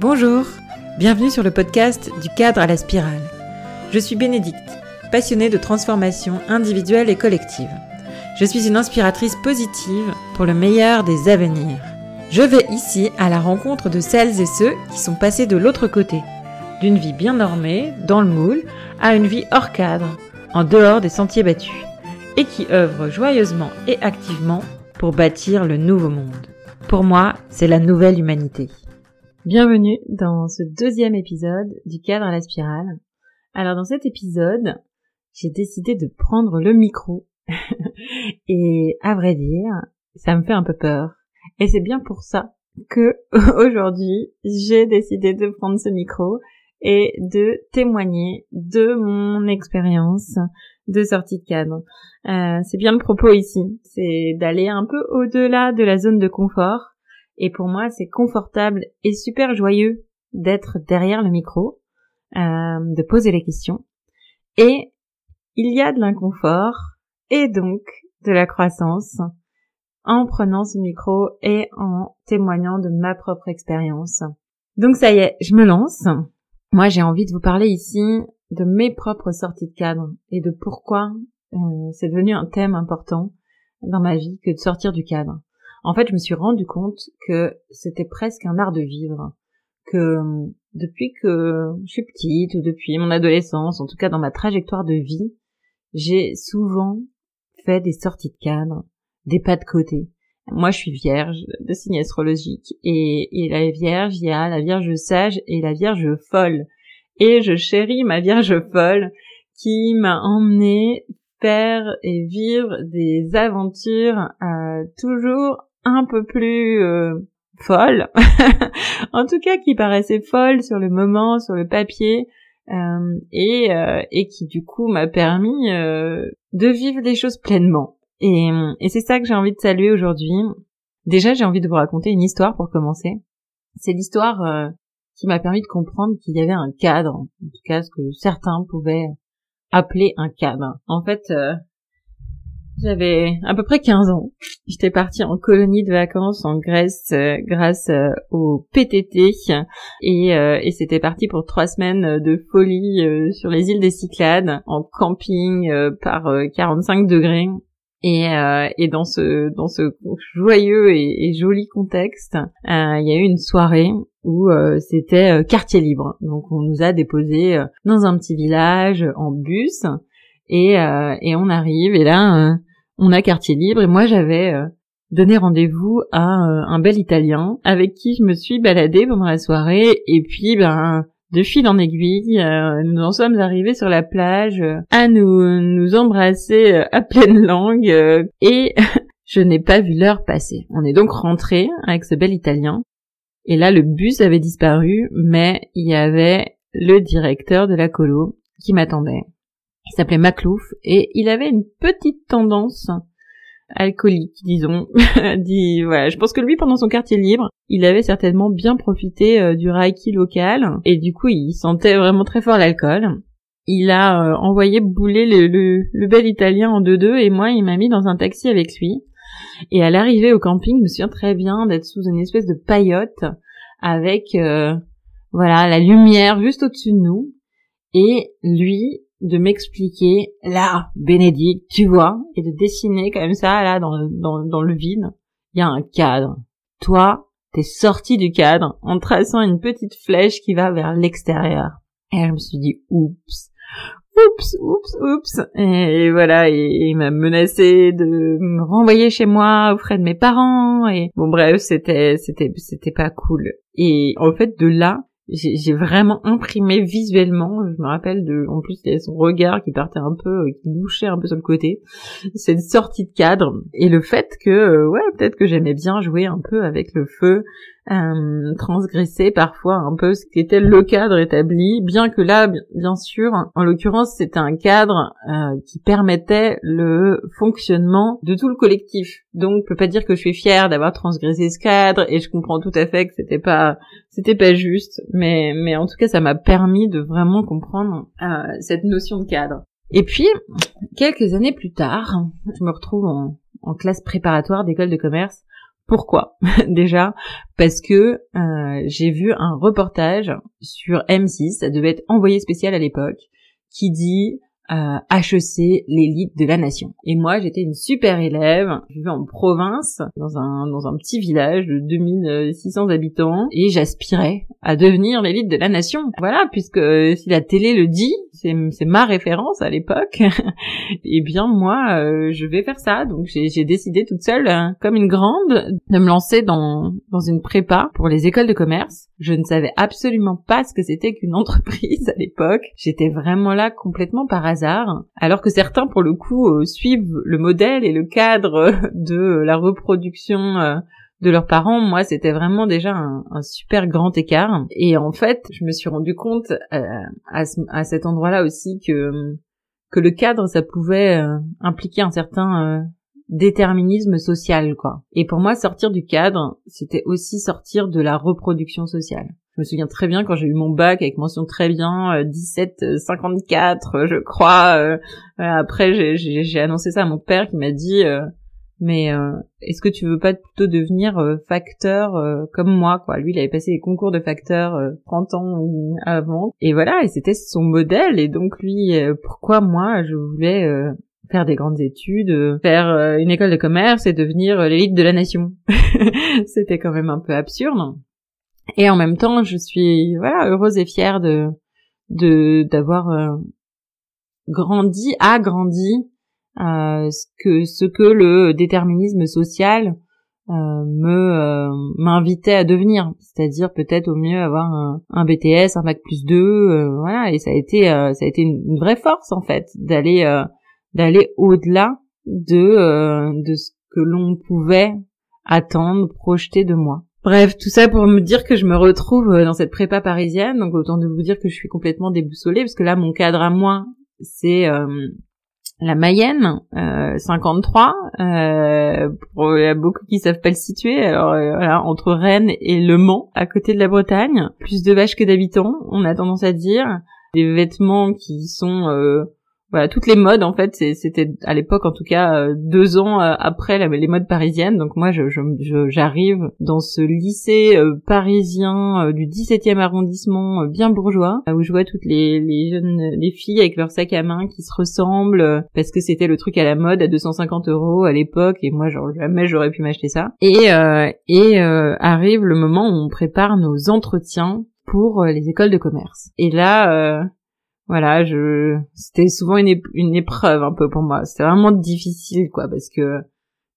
Bonjour, bienvenue sur le podcast du cadre à la spirale. Je suis Bénédicte, passionnée de transformation individuelle et collective. Je suis une inspiratrice positive pour le meilleur des avenirs. Je vais ici à la rencontre de celles et ceux qui sont passés de l'autre côté, d'une vie bien normée, dans le moule, à une vie hors cadre, en dehors des sentiers battus, et qui œuvrent joyeusement et activement pour bâtir le nouveau monde. Pour moi, c'est la nouvelle humanité. Bienvenue dans ce deuxième épisode du cadre à la spirale. Alors dans cet épisode, j'ai décidé de prendre le micro. et à vrai dire, ça me fait un peu peur. Et c'est bien pour ça que aujourd'hui, j'ai décidé de prendre ce micro et de témoigner de mon expérience de sortie de cadre. Euh, c'est bien le propos ici, c'est d'aller un peu au-delà de la zone de confort. Et pour moi, c'est confortable et super joyeux d'être derrière le micro, euh, de poser les questions. Et il y a de l'inconfort et donc de la croissance en prenant ce micro et en témoignant de ma propre expérience. Donc ça y est, je me lance. Moi, j'ai envie de vous parler ici de mes propres sorties de cadre et de pourquoi euh, c'est devenu un thème important dans ma vie que de sortir du cadre. En fait, je me suis rendu compte que c'était presque un art de vivre, que depuis que je suis petite ou depuis mon adolescence, en tout cas dans ma trajectoire de vie, j'ai souvent fait des sorties de cadre, des pas de côté. Moi, je suis vierge de signe astrologique et, et la vierge, il y a la vierge sage et la vierge folle. Et je chéris ma vierge folle qui m'a emmené faire et vivre des aventures euh, toujours un peu plus euh, folles, en tout cas qui paraissaient folles sur le moment, sur le papier, euh, et, euh, et qui du coup m'a permis euh, de vivre des choses pleinement. Et, et c'est ça que j'ai envie de saluer aujourd'hui. Déjà, j'ai envie de vous raconter une histoire pour commencer. C'est l'histoire euh, qui m'a permis de comprendre qu'il y avait un cadre, en tout cas ce que certains pouvaient appeler un cadre. En fait, euh, j'avais à peu près 15 ans. J'étais partie en colonie de vacances en Grèce euh, grâce euh, au PTT et, et c'était parti pour trois semaines de folie sur les îles des Cyclades en camping par 45 degrés. Et, euh, et dans ce joyeux et, joli contexte, euh, il y a eu une soirée où euh, c'était quartier libre. Donc on nous a déposés dans un petit village en bus et on arrive et là on a quartier libre et moi j'avais donné rendez-vous à un bel Italien avec qui je me suis baladée pendant la soirée et puis ben de fil en aiguille, euh, nous en sommes arrivés sur la plage euh, à nous nous embrasser euh, à pleine langue et je n'ai pas vu l'heure passer. On est donc rentré avec ce bel Italien et là le bus avait disparu, mais il y avait le directeur de la colo qui m'attendait. Il s'appelait Maclouf et il avait une petite tendance alcoolique, disons. dit, voilà, je pense que lui, pendant son quartier libre, il avait certainement bien profité euh, du reiki local et du coup, il sentait vraiment très fort l'alcool. Il a euh, envoyé bouler le, le, bel Italien en deux-deux et moi, il m'a mis dans un taxi avec lui. Et à l'arrivée au camping, je me souviens très bien d'être sous une espèce de paillote avec, euh, voilà, la lumière juste au-dessus de nous. Et lui, de m'expliquer là, Bénédicte, tu vois, et de dessiner comme ça là dans, dans, dans le vide, il y a un cadre. Toi, t'es sorti du cadre en traçant une petite flèche qui va vers l'extérieur. Et je me suis dit, oups, oups, oups, oups. Et voilà, il m'a menacé de me renvoyer chez moi auprès de mes parents. Et bon, bref, c'était, c'était, c'était pas cool. Et en fait, de là, j'ai vraiment imprimé visuellement, je me rappelle de, en plus il y avait son regard qui partait un peu, euh, qui louchait un peu sur le côté, cette sortie de cadre, et le fait que, euh, ouais, peut-être que j'aimais bien jouer un peu avec le feu, euh, transgresser parfois un peu ce qu'était le cadre établi, bien que là, bien sûr, en l'occurrence, c'était un cadre euh, qui permettait le fonctionnement de tout le collectif. Donc, je peux pas dire que je suis fière d'avoir transgressé ce cadre, et je comprends tout à fait que c'était pas, c'était pas juste, mais, mais en tout cas, ça m'a permis de vraiment comprendre euh, cette notion de cadre. Et puis, quelques années plus tard, je me retrouve en classe préparatoire d'école de commerce Pourquoi? Déjà parce que euh, j'ai vu un reportage sur M6, ça devait être envoyé spécial à l'époque, qui dit euh, HEC, l'élite de la nation. Et moi, j'étais une super élève, je vivais en province, dans un, dans un petit village de 2600 habitants, et j'aspirais à devenir l'élite de la nation. Voilà, puisque euh, si la télé le dit, c'est ma référence à l'époque, et eh bien moi, euh, je vais faire ça. Donc j'ai décidé toute seule, hein, comme une grande, de me lancer dans, dans une prépa pour les écoles de commerce. Je ne savais absolument pas ce que c'était qu'une entreprise à l'époque. J'étais vraiment là complètement par hasard, alors que certains, pour le coup, euh, suivent le modèle et le cadre de la reproduction de leurs parents, moi, c'était vraiment déjà un, super grand écart. Et en fait, je me suis rendu compte euh, à, cet endroit-là aussi que que le cadre, ça pouvait euh, impliquer un certain euh, déterminisme social, quoi. Et pour moi, sortir du cadre, c'était aussi sortir de la reproduction sociale. Je me souviens très bien quand j'ai eu mon bac avec mention très bien 1754, je crois. après, j'ai annoncé ça à mon père qui m'a dit mais euh, est-ce que tu veux pas plutôt devenir euh, facteur euh, comme moi quoi? Lui, il avait passé les concours de facteur 30 ans avant et voilà, et c'était son modèle et donc lui pourquoi moi je voulais faire des grandes études, faire une école de commerce et devenir l'élite de la nation? c'était quand même un peu absurde. Et en même temps, je suis voilà, heureuse et fière de de d'avoir grandi, agrandi euh, ce que ce que le déterminisme social euh, me euh, m'invitait à devenir, c'est-à-dire peut-être au mieux avoir un, un, BTS, un bac plus 2, voilà, et ça a été ça a été une, vraie force en fait d'aller d'aller au-delà de de ce que l'on pouvait attendre, projeter de moi. Bref, tout ça pour me dire que je me retrouve dans cette prépa parisienne, donc autant de vous dire que je suis complètement déboussolée, parce que là, mon cadre à moi, c'est la Mayenne, euh, 53. Euh, il y a beaucoup qui savent pas le situer. Alors euh, voilà, entre Rennes et Le Mans, à côté de la Bretagne, plus de vaches que d'habitants, on a tendance à dire. Des vêtements qui sont euh, voilà toutes les modes en fait c'était à l'époque en tout cas euh, deux ans euh, après les modes parisiennes. Donc moi j'arrive dans ce lycée euh, parisien du 17e arrondissement bien bourgeois où je vois toutes les, jeunes les filles avec leurs sacs à main qui se ressemblent parce que c'était le truc à la mode à 250 euros à l'époque et moi jamais j'aurais pu m'acheter ça. Et et arrive le moment où on prépare nos entretiens pour les écoles de commerce. Et là voilà, je c'était souvent une, une épreuve un peu pour moi. C'était vraiment difficile quoi parce que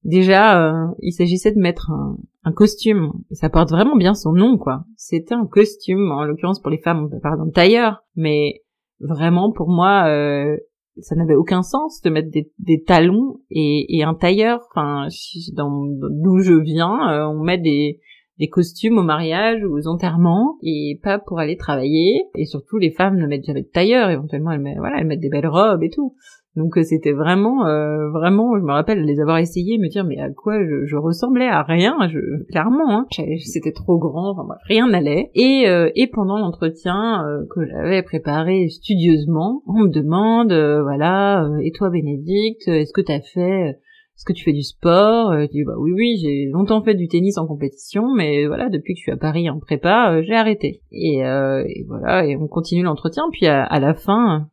déjà euh, il s'agissait de mettre un, costume. Ça porte vraiment bien son nom quoi. C'était un costume en l'occurrence pour les femmes on peut parler d'un tailleur, mais vraiment pour moi euh, ça n'avait aucun sens de mettre des, des talons et, un tailleur. Enfin, d'où je viens, euh, on met des des costumes au mariage ou aux enterrements et pas pour aller travailler. Et surtout, les femmes ne mettent jamais de tailleur. Éventuellement, elles mettent, voilà, elles mettent des belles robes et tout. Donc euh, c'était vraiment, euh, vraiment, je me rappelle les avoir essayé, me dire mais à quoi je, ressemblais? À rien, je, clairement, hein, c'était trop grand, enfin rien n'allait. Et, euh, et pendant l'entretien que j'avais préparé studieusement, on me demande, voilà, et toi Bénédicte, est-ce que t'as fait est-ce que tu fais du sport euh, bah oui oui, j'ai longtemps fait du tennis en compétition, mais voilà depuis que je suis à Paris en prépa, euh, j'ai arrêté. Et, euh, et, voilà et on continue l'entretien. Puis à, la fin,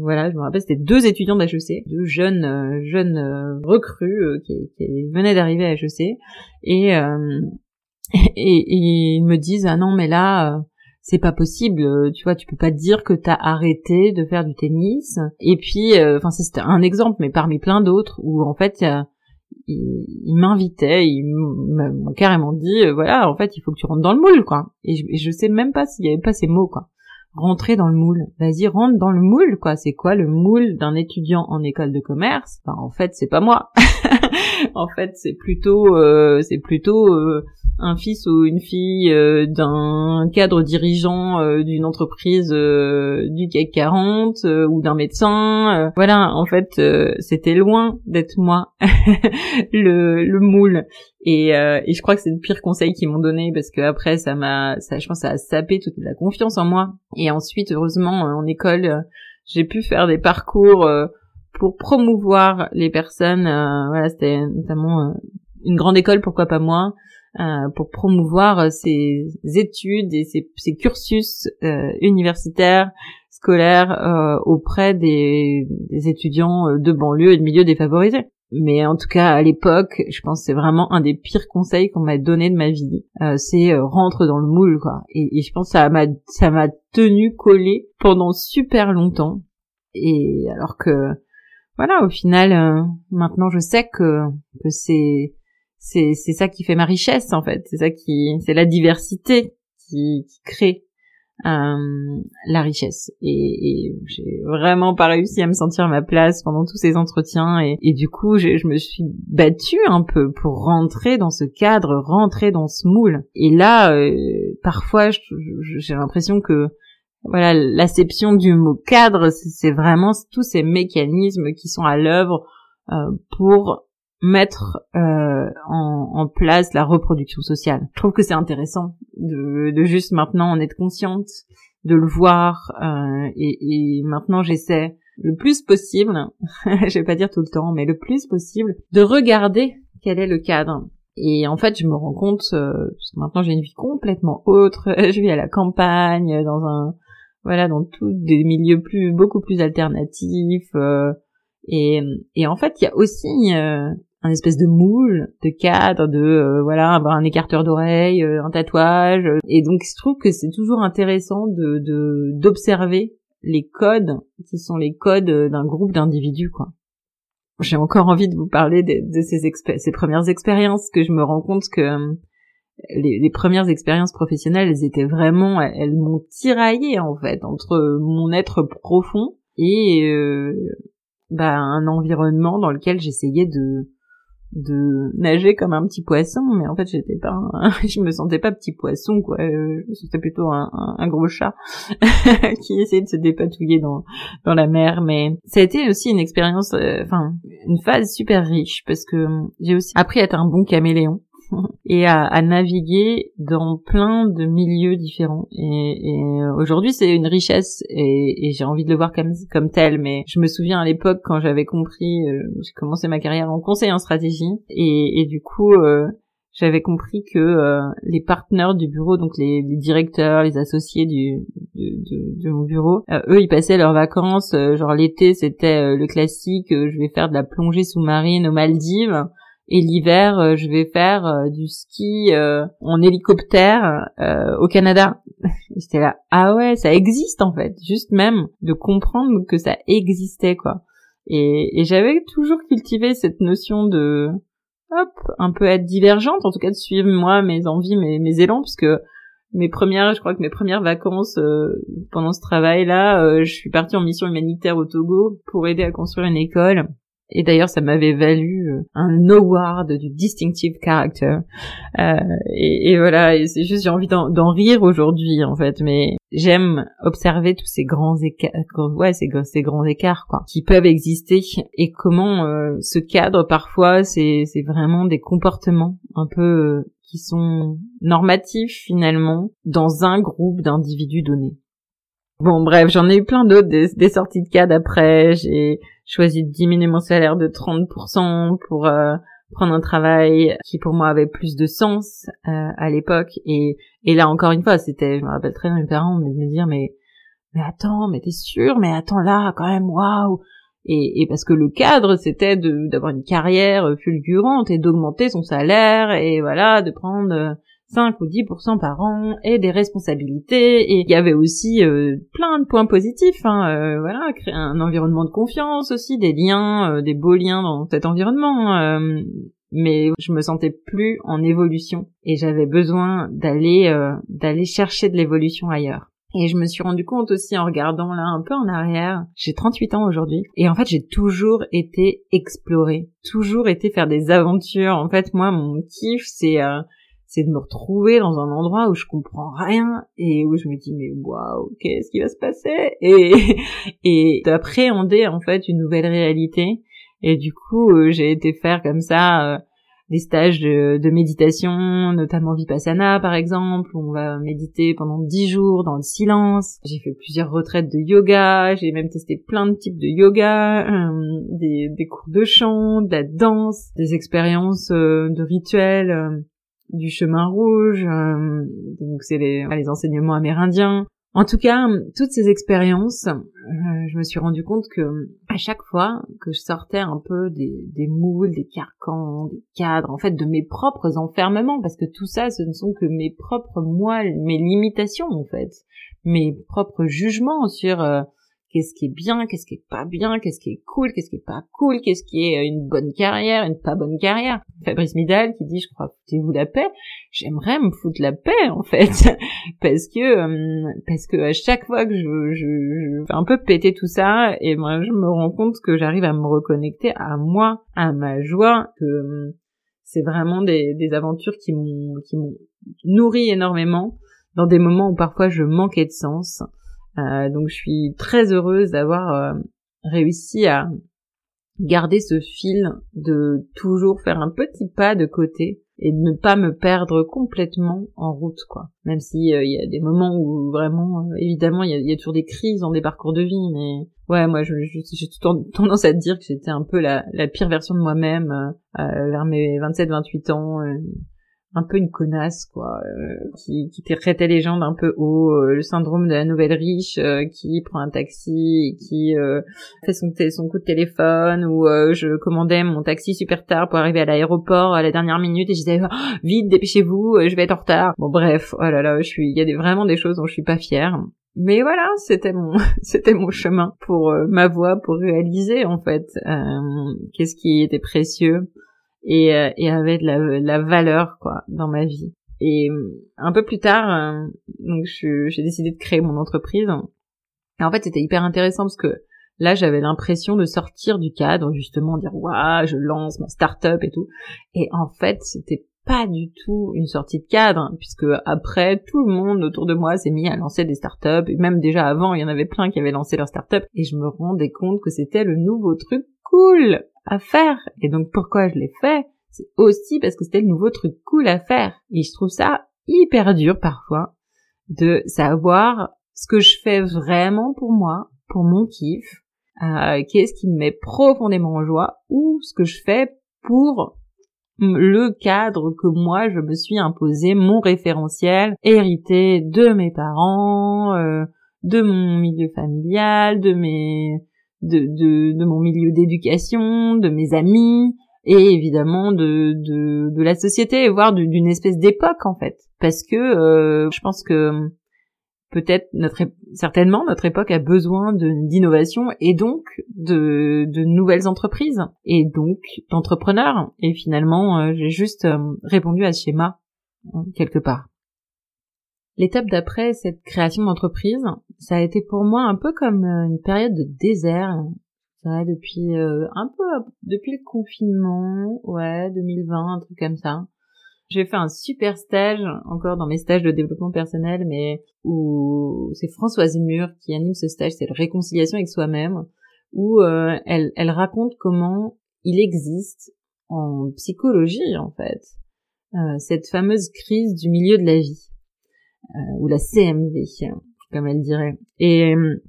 voilà, je me rappelle c'était deux étudiants d'HEC, deux jeunes euh, jeunes recrues qui, qui, venaient d'arriver à HEC et, et, et ils me disent ah non mais là c'est pas possible, euh, tu vois, tu peux pas dire que t'as arrêté de faire du tennis. Et puis, euh, enfin, c'était un exemple, mais parmi plein d'autres où en fait, il, m'invitait, il m'a carrément dit, euh, voilà, en fait, il faut que tu rentres dans le moule, quoi. Et je, je sais même pas s'il y avait pas ces mots, quoi. Rentrer dans le moule. Vas-y, rentre dans le moule, quoi. C'est quoi le moule d'un étudiant en école de commerce? Enfin, En fait, c'est pas moi. en fait, c'est plutôt, c'est plutôt un fils ou une fille euh, d'un cadre dirigeant euh, d'une entreprise euh, du CAC 40 ou d'un médecin. voilà, en fait, c'était loin d'être moi le, le moule. Et, et je crois que c'est le pire conseil qu'ils m'ont donné parce que après ça m'a, ça, je pense, ça a sapé toute la confiance en moi. Et ensuite, heureusement, en école, j'ai pu faire des parcours pour promouvoir les personnes. voilà, c'était notamment une grande école, pourquoi pas moi, euh, pour promouvoir ces études et ces, ces cursus euh, universitaires, scolaires euh, auprès des, des, étudiants de banlieue et de milieux défavorisés. Mais en tout cas, à l'époque, je pense que c'est vraiment un des pires conseils qu'on m'a donné de ma vie. c'est rentre dans le moule, quoi. Et, et je pense que ça m'a ça m'a tenu collé pendant super longtemps. Et alors que voilà, au final, euh, maintenant je sais que, que c'est, c'est, c'est ça qui fait ma richesse en fait. C'est ça qui, c'est la diversité qui, qui crée euh, la richesse. Et, et j'ai vraiment pas réussi à me sentir à ma place pendant tous ces entretiens. Et, et du coup, je me suis battue un peu pour rentrer dans ce cadre, rentrer dans ce moule. Et là, euh, parfois, j'ai l'impression que voilà, l'acception du mot cadre, c'est vraiment tous ces mécanismes qui sont à l'œuvre euh, pour mettre euh, en, place la reproduction sociale. Je trouve que c'est intéressant de, de, juste maintenant en être consciente, de le voir, euh, et, et, maintenant j'essaie le plus possible, je vais pas dire tout le temps, mais le plus possible, de regarder quel est le cadre. Et en fait, je me rends compte, euh, parce que maintenant j'ai une vie complètement autre, je vis à la campagne, dans un voilà, dans tous des milieux plus beaucoup plus alternatifs. Euh, et, et en fait, il y a aussi euh, un espèce de moule, de cadre, de euh, voilà, avoir un écarteur d'oreille, un tatouage. Et donc, je trouve que c'est toujours intéressant de d'observer les codes qui sont les codes d'un groupe d'individus, quoi. J'ai encore envie de vous parler de, ces, ces premières expériences que je me rends compte que les, premières expériences professionnelles, elles étaient vraiment, elles, m'ont tiraillé en fait entre mon être profond et euh, bah, un environnement dans lequel j'essayais de de nager comme un petit poisson, mais en fait j'étais pas, je me sentais pas petit poisson quoi, euh, je me sentais plutôt un, un, gros chat qui essayait de se dépatouiller dans dans la mer. Mais ça a été aussi une expérience, euh, enfin une phase super riche parce que j'ai aussi appris à être un bon caméléon et à, à, naviguer dans plein de milieux différents. Et, et euh, aujourd'hui, c'est une richesse et, et j'ai envie de le voir comme, comme tel. Mais je me souviens à l'époque quand j'avais compris, euh, j'ai commencé ma carrière en conseil en stratégie et, et du coup, euh, j'avais compris que les partenaires du bureau, donc les, les directeurs, les associés du, de, de, mon bureau, eux, ils passaient leurs vacances. genre l'été, c'était le classique. je vais faire de la plongée sous-marine aux Maldives. Et l'hiver, euh, je vais faire euh, du ski euh, en hélicoptère au Canada. J'étais là, ah ouais, ça existe en fait. Juste même de comprendre que ça existait quoi. Et, et j'avais toujours cultivé cette notion de hop, un peu être divergente, en tout cas de suivre moi mes envies, mes, mes élans, puisque mes premières, je crois que mes premières vacances pendant ce travail-là, je suis partie en mission humanitaire au Togo pour aider à construire une école. Et d'ailleurs, ça m'avait valu euh, un award du distinctive character. Euh, et, voilà, et c'est juste j'ai envie d'en rire aujourd'hui en fait, mais j'aime observer tous ces grands écarts, ouais, ces, ces grands écarts quoi, qui peuvent exister et comment euh, ce cadre parfois c'est c'est vraiment des comportements un peu euh, qui sont normatifs finalement dans un groupe d'individus donnés. Bon, bref, j'en ai eu plein d'autres, des, sorties de cadre après. J'ai choisi de diminuer mon salaire de 30% pour euh, prendre un travail qui pour moi avait plus de sens euh, à l'époque. Et, et là, encore une fois, c'était, je me rappelle très bien mes parents, de me dire, mais, mais attends, mais t'es sûr, mais attends là, quand même, waouh. Et, et parce que le cadre, c'était d'avoir une carrière fulgurante et d'augmenter son salaire et voilà, de prendre 5 ou 10% par an et des responsabilités et il y avait aussi euh, plein de points positifs hein, euh, voilà créer un environnement de confiance aussi des liens euh, des beaux liens dans cet environnement euh, mais je me sentais plus en évolution et j'avais besoin d'aller d'aller chercher de l'évolution ailleurs et je me suis rendu compte aussi en regardant là un peu en arrière, j'ai 38 ans aujourd'hui, et en fait j'ai toujours été explorer, toujours été faire des aventures. En fait moi mon kiff c'est c'est de me retrouver dans un endroit où je comprends rien et où je me dis mais waouh qu'est-ce qui va se passer? Et et d'appréhender en fait une nouvelle réalité. Et du coup euh, j'ai été faire comme ça euh, des stages de, méditation, notamment Vipassana par exemple, où on va méditer pendant dix jours dans le silence. J'ai fait plusieurs retraites de yoga, j'ai même testé plein de types de yoga, euh, des, cours de chant, de la danse, des expériences de rituels du chemin rouge, donc c'est les, les enseignements amérindiens. En tout cas, toutes ces expériences, euh, je me suis rendu compte que à chaque fois que je sortais un peu des, des moules, des carcans, des cadres, en fait, de mes propres enfermements, parce que tout ça, ce ne sont que mes propres moi, mes limitations, en fait, mes propres jugements sur euh, qu'est-ce qui est bien, qu'est-ce qui est pas bien, qu'est-ce qui est cool, qu'est-ce qui est pas cool, qu'est-ce qui est une bonne carrière, une pas bonne carrière. Fabrice Midal qui dit, je crois, foutez-vous la paix. J'aimerais me foutre la paix, en fait. parce que, euh, parce que à chaque fois que je, je, fais un peu péter tout ça, et moi, je me rends compte que j'arrive à me reconnecter à moi, à ma joie, que euh, c'est vraiment des, des aventures qui m'ont, qui m'ont nourri énormément dans des moments où parfois je manquais de sens euh, donc je suis très heureuse d'avoir euh, réussi à garder ce fil de toujours faire un petit pas de côté et de ne pas me perdre complètement en route quoi. Même si euh, il y a des moments où vraiment évidemment il y a, toujours des crises dans des parcours de vie mais ouais moi j'ai tendance à dire que j'étais un peu la, la pire version de moi-même vers mes 27 28 ans un peu une connasse quoi euh, qui, qui traitait les gens d'un peu haut euh, le syndrome de la nouvelle riche euh, qui prend un taxi et qui fait son, son coup de téléphone ou je commandais mon taxi super tard pour arriver à l'aéroport à la dernière minute et je disais oh, vite dépêchez-vous je vais être en retard. Bon bref oh là là je suis il y a des, vraiment des choses dont je suis pas fière. Mais voilà, c'était mon c'était mon chemin pour ma voix pour réaliser en fait qu'est-ce qui était précieux et, euh, et avait de la, la, valeur quoi dans ma vie. Et euh, un peu plus tard, euh, donc j'ai décidé de créer mon entreprise. Et en fait, c'était hyper intéressant parce que là, j'avais l'impression de sortir du cadre, justement, dire waouh, je lance ma start-up et tout. Et en fait, c'était pas du tout une sortie de cadre, puisque après, tout le monde autour de moi s'est mis à lancer des startups, et même déjà avant, il y en avait plein qui avaient lancé leur startup, et je me rendais compte que c'était le nouveau truc cool à faire. Et donc pourquoi je l'ai fait? C'est aussi parce que c'était le nouveau truc cool à faire. Et je trouve ça hyper dur parfois de savoir ce que je fais vraiment pour moi, pour mon kiff, euh, qu'est-ce qui me met profondément en joie, ou ce que je fais pour le cadre que moi je me suis imposé, mon référentiel hérité de mes parents, euh, de mon milieu familial, de mes de, de, de mon milieu d'éducation, de mes amis, et évidemment de, de, de la société, voire d'une espèce d'époque en fait. Parce que euh, je pense que peut-être notre certainement notre époque a besoin d'innovation et donc de, de nouvelles entreprises et donc d'entrepreneurs. Et finalement, euh, j'ai juste euh, répondu à ce schéma quelque part. L'étape d'après cette création d'entreprise, ça a été pour moi un peu comme euh, une période de désert. Ça, depuis euh, un peu depuis le confinement, ouais, 2020, un truc comme ça. J'ai fait un super stage, encore dans mes stages de développement personnel, mais où c'est Françoise Mur qui anime ce stage, c'est la réconciliation avec soi-même, où euh, elle, elle raconte comment il existe en psychologie, en fait, cette fameuse crise du milieu de la vie. Euh, ou la CMV, comme elle dirait. Et euh,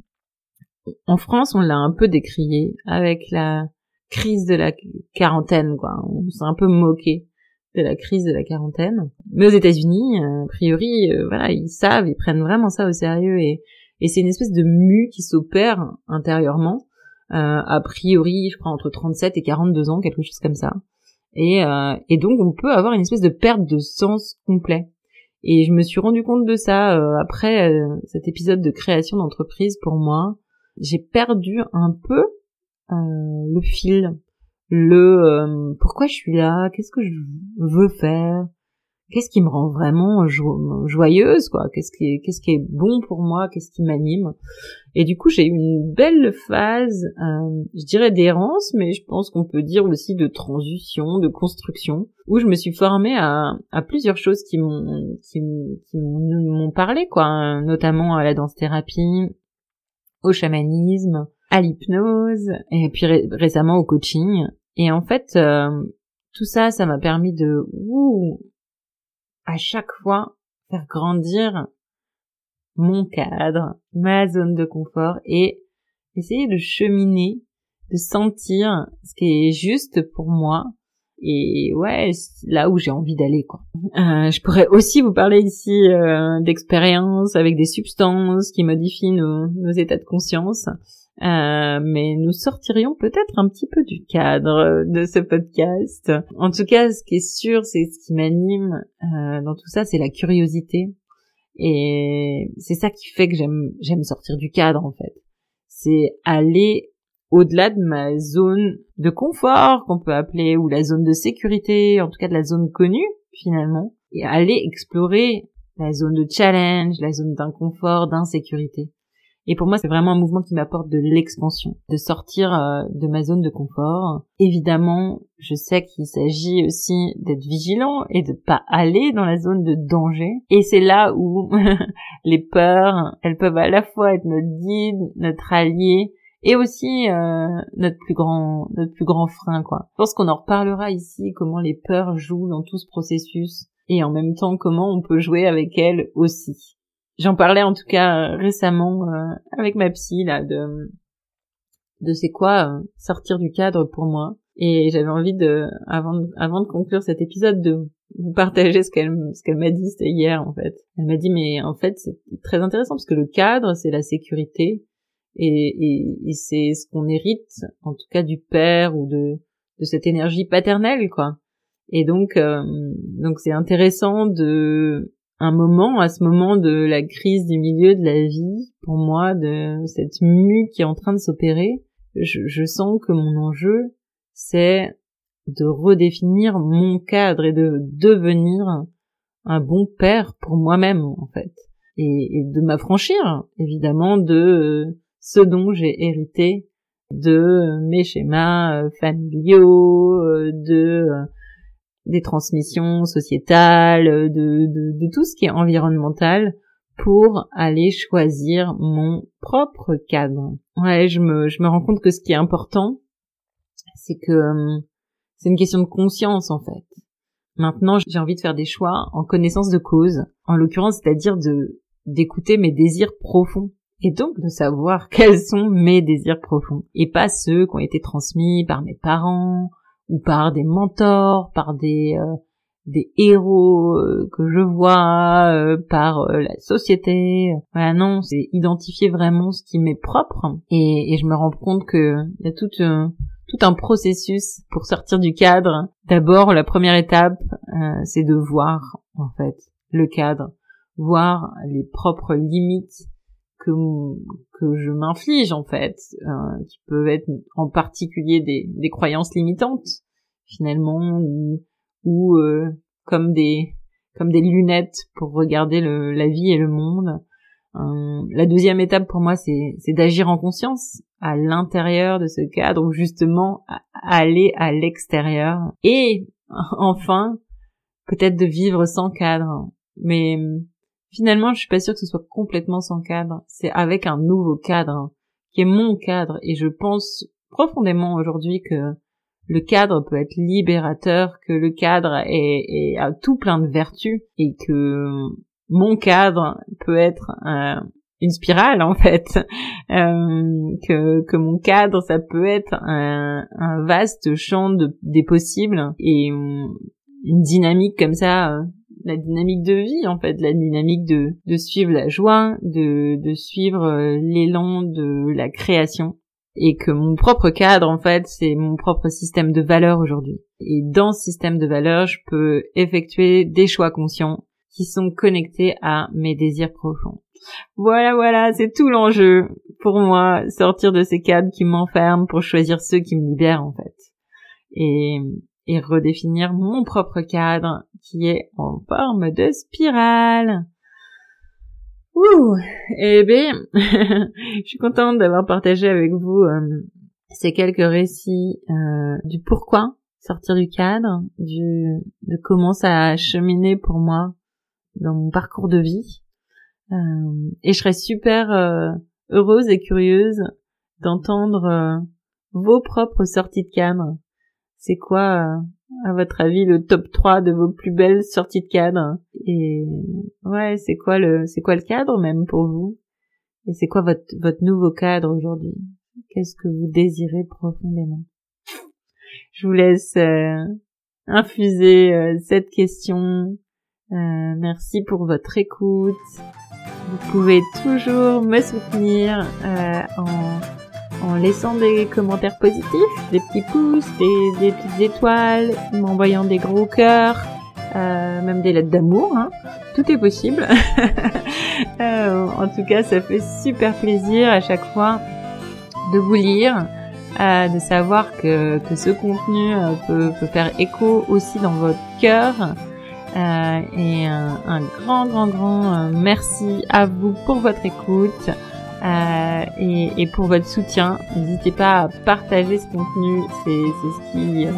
en France, on l'a un peu décrié avec la crise de la quarantaine, quoi. On s'est un peu moqué de la crise de la quarantaine. Mais aux États-Unis, euh, a priori, voilà, ils savent, ils prennent vraiment ça au sérieux et, et c'est une espèce de mue qui s'opère intérieurement. Euh, a priori, je crois entre 37 et 42 ans, quelque chose comme ça. Et, euh, et donc, on peut avoir une espèce de perte de sens complet. Et je me suis rendu compte de ça euh, après euh, cet épisode de création d'entreprise pour moi. J'ai perdu un peu euh, le fil, le pourquoi je suis là, qu'est-ce que je veux faire, qu'est-ce qui me rend vraiment joyeuse, quoi, qu'est-ce qui est, bon pour moi, qu'est-ce qui m'anime? Et du coup, j'ai eu une belle phase, euh, je dirais d'errance, mais je pense qu'on peut dire aussi de transition, de construction, où je me suis formée à, plusieurs choses qui m'ont, parlé, quoi, notamment à la danse-thérapie, au chamanisme, à l'hypnose, et puis récemment au coaching. Et en fait, euh, tout ça, ça m'a permis de, ouh, à chaque fois, faire grandir mon cadre, ma zone de confort et essayer de cheminer, de sentir ce qui est juste pour moi et ouais, là où j'ai envie d'aller quoi. Euh, je pourrais aussi vous parler ici euh, d'expériences avec des substances qui modifient nos, nos états de conscience. Euh, mais nous sortirions peut-être un petit peu du cadre de ce podcast. En tout cas, ce qui est sûr, c'est ce qui m'anime euh, dans tout ça, c'est la curiosité. Et c'est ça qui fait que j'aime j'aime sortir du cadre en fait. C'est aller au-delà de ma zone de confort qu'on peut appeler ou la zone de sécurité, en tout cas de la zone connue finalement, et aller explorer la zone de challenge, la zone d'inconfort, d'insécurité. Et pour moi, c'est vraiment un mouvement qui m'apporte de l'expansion, de sortir euh, de ma zone de confort. Évidemment, je sais qu'il s'agit aussi d'être vigilant et de pas aller dans la zone de danger. Et c'est là où les peurs, elles peuvent à la fois être notre guide, notre allié, et aussi euh, notre plus grand notre plus grand frein quoi. Je pense qu'on en reparlera ici comment les peurs jouent dans tout ce processus et en même temps comment on peut jouer avec elles aussi. J'en parlais en tout cas euh, récemment euh, avec ma psy là de de c'est quoi euh, sortir du cadre pour moi et j'avais envie de avant de, avant de conclure cet épisode de vous partager ce qu'elle ce qu'elle m'a dit c'était hier en fait. Elle m'a dit mais en fait c'est très intéressant parce que le cadre c'est la sécurité et, et, et c'est ce qu'on hérite en tout cas du père ou de de cette énergie paternelle quoi. Et donc donc c'est intéressant de un moment, à ce moment de la crise du milieu de la vie, pour moi, de cette mue qui est en train de s'opérer, je, sens que mon enjeu, c'est de redéfinir mon cadre et de devenir un bon père pour moi-même, en fait. Et, de m'affranchir, évidemment, de ce dont j'ai hérité de mes schémas euh, familiaux, euh, de des transmissions sociétales, de, de, de tout ce qui est environnemental pour aller choisir mon propre cadre. Ouais, je me, je me rends compte que ce qui est important, c'est que hum, c'est une question de conscience en fait. Maintenant, j'ai envie de faire des choix en connaissance de cause, en l'occurrence, c'est-à-dire de d'écouter mes désirs profonds et donc de savoir quels sont mes désirs profonds et pas ceux qui ont été transmis par mes parents ou par des mentors, par des euh, des héros euh, que je vois, euh, par la société. Voilà, non, c'est identifier vraiment ce qui m'est propre et, et, je me rends compte que il y a tout tout un processus pour sortir du cadre. D'abord, la première étape, c'est de voir en fait le cadre, voir les propres limites que que je m'inflige en fait, euh, qui peuvent être en particulier des, des croyances limitantes finalement ou, ou euh, comme des comme des lunettes pour regarder le, la vie et le monde. Euh, la deuxième étape pour moi, c'est, d'agir en conscience à l'intérieur de ce cadre ou justement aller à l'extérieur. Et enfin, peut-être de vivre sans cadre. Mais Finalement, je suis pas sûre que ce soit complètement sans cadre. C'est avec un nouveau cadre, hein, qui est mon cadre. Et je pense profondément aujourd'hui que le cadre peut être libérateur, que le cadre est, a tout plein de vertus et que mon cadre peut être une spirale en fait, euh, que, mon cadre ça peut être un, vaste champ de, des possibles et une dynamique comme ça euh, la dynamique de vie en fait, la dynamique de, de suivre la joie, de, de suivre euh, l'élan de la création et que mon propre cadre en fait c'est mon propre système de valeurs aujourd'hui. Et dans ce système de valeurs, je peux effectuer des choix conscients qui sont connectés à mes désirs profonds. Voilà, voilà, c'est tout l'enjeu pour moi, sortir de ces cadres qui m'enferment pour choisir ceux qui me libèrent en fait. Et et redéfinir mon propre cadre qui est en forme de spirale. Ouh, eh bien, je suis contente d'avoir partagé avec vous euh, ces quelques récits euh, du pourquoi sortir du cadre, du de comment ça a cheminé pour moi dans mon parcours de vie. Euh, et je serais super heureuse et curieuse d'entendre vos propres sorties de cadre c'est quoi à votre avis, le top 3 de vos plus belles sorties de cadre? Et ouais, c'est quoi le, c'est quoi le cadre même pour vous? Et c'est quoi votre, votre nouveau cadre aujourd'hui? Qu'est-ce que vous désirez profondément? Je vous laisse euh, infuser euh, cette question. Euh, merci pour votre écoute. Vous pouvez toujours me soutenir en en laissant des commentaires positifs, des petits pouces, des, des petites étoiles, m'envoyant des gros cœurs, euh, même des lettres d'amour. Hein. Tout est possible. euh, en tout cas, ça fait super plaisir à chaque fois de vous lire, euh, de savoir que, que ce contenu euh, peut, peut, faire écho aussi dans votre cœur. Et un, un, grand, grand, grand merci à vous pour votre écoute. Euh, et, et, pour votre soutien. N'hésitez pas à partager ce contenu, c'est ce qui euh,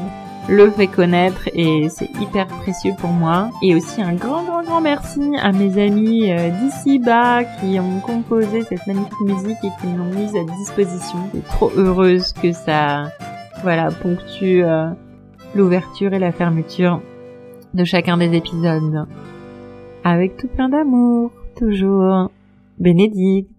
le fait connaître et c'est hyper précieux pour moi. Et aussi un grand grand grand merci à mes amis euh, d'ici bas qui ont composé cette magnifique musique et qui m'ont mise à disposition. Je suis trop heureuse que ça voilà ponctue euh, l'ouverture et la fermeture de chacun des épisodes. Avec tout plein d'amour, toujours. Bénédicte.